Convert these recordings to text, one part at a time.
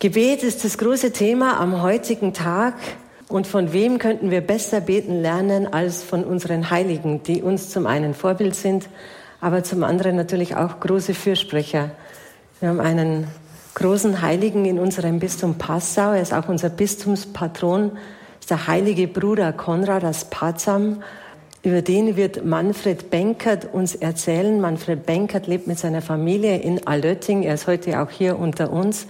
Gebet ist das große Thema am heutigen Tag. Und von wem könnten wir besser beten lernen als von unseren Heiligen, die uns zum einen Vorbild sind, aber zum anderen natürlich auch große Fürsprecher. Wir haben einen großen Heiligen in unserem Bistum Passau. Er ist auch unser Bistumspatron. ist der heilige Bruder Konrad aus Patzam. Über den wird Manfred Benkert uns erzählen. Manfred Benkert lebt mit seiner Familie in Altötting. Er ist heute auch hier unter uns.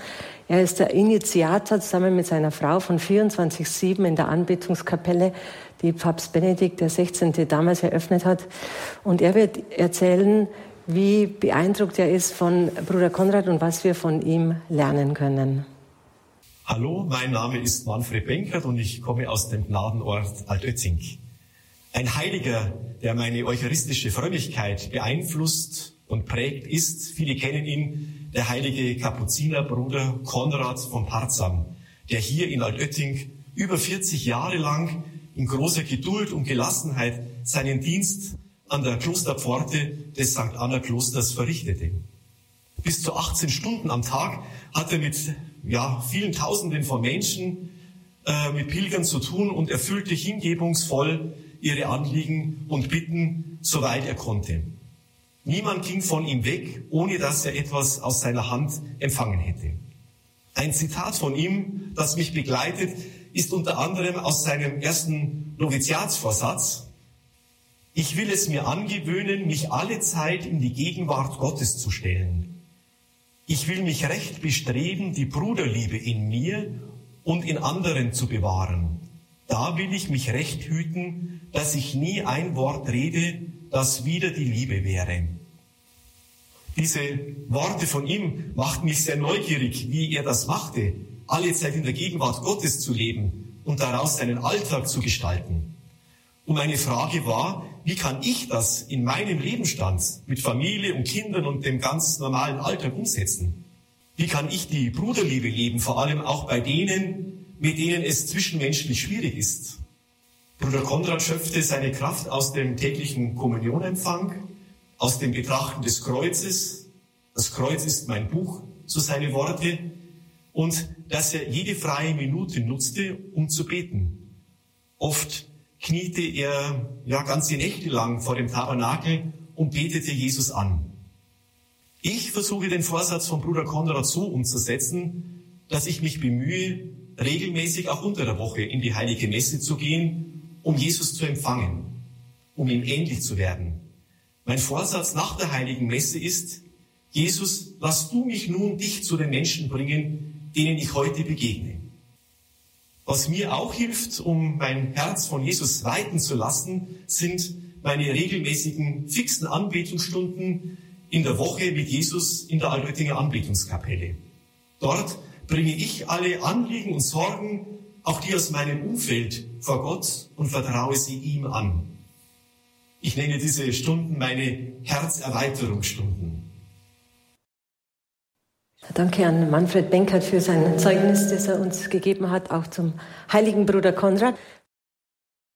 Er ist der Initiator zusammen mit seiner Frau von 24-7 in der Anbetungskapelle, die Papst Benedikt XVI. damals eröffnet hat. Und er wird erzählen, wie beeindruckt er ist von Bruder Konrad und was wir von ihm lernen können. Hallo, mein Name ist Manfred Benkert und ich komme aus dem Gnadenort Altötzing. Ein Heiliger, der meine eucharistische Frömmigkeit beeinflusst und prägt, ist, viele kennen ihn, der heilige Kapuzinerbruder Konrad von Parzam, der hier in Altötting über 40 Jahre lang in großer Geduld und Gelassenheit seinen Dienst an der Klosterpforte des St. Anna Klosters verrichtete. Bis zu 18 Stunden am Tag hat er mit ja, vielen Tausenden von Menschen, äh, mit Pilgern zu tun und erfüllte hingebungsvoll ihre Anliegen und Bitten, soweit er konnte. Niemand ging von ihm weg, ohne dass er etwas aus seiner Hand empfangen hätte. Ein Zitat von ihm, das mich begleitet, ist unter anderem aus seinem ersten Noviziatsvorsatz. Ich will es mir angewöhnen, mich alle Zeit in die Gegenwart Gottes zu stellen. Ich will mich recht bestreben, die Bruderliebe in mir und in anderen zu bewahren. Da will ich mich recht hüten, dass ich nie ein Wort rede, das wieder die Liebe wäre. Diese Worte von ihm machten mich sehr neugierig, wie er das machte, alle Zeit in der Gegenwart Gottes zu leben und daraus seinen Alltag zu gestalten. Und meine Frage war, wie kann ich das in meinem Lebensstand mit Familie und Kindern und dem ganz normalen Alltag umsetzen? Wie kann ich die Bruderliebe leben, vor allem auch bei denen, mit denen es zwischenmenschlich schwierig ist? Bruder Konrad schöpfte seine Kraft aus dem täglichen Kommunionempfang, aus dem Betrachten des Kreuzes. Das Kreuz ist mein Buch, so seine Worte. Und dass er jede freie Minute nutzte, um zu beten. Oft kniete er ja ganze Nächte lang vor dem Tabernakel und betete Jesus an. Ich versuche den Vorsatz von Bruder Konrad so umzusetzen, dass ich mich bemühe, regelmäßig auch unter der Woche in die heilige Messe zu gehen, um Jesus zu empfangen, um ihm ähnlich zu werden. Mein Vorsatz nach der heiligen Messe ist, Jesus, lass du mich nun dich zu den Menschen bringen, denen ich heute begegne. Was mir auch hilft, um mein Herz von Jesus weiten zu lassen, sind meine regelmäßigen fixen Anbetungsstunden in der Woche mit Jesus in der Altöttinger Anbetungskapelle. Dort bringe ich alle Anliegen und Sorgen, auch die aus meinem Umfeld, vor Gott und vertraue sie ihm an. Ich nenne diese Stunden meine Herzerweiterungsstunden. Danke an Manfred Benkert für sein Zeugnis, das er uns gegeben hat, auch zum heiligen Bruder Konrad.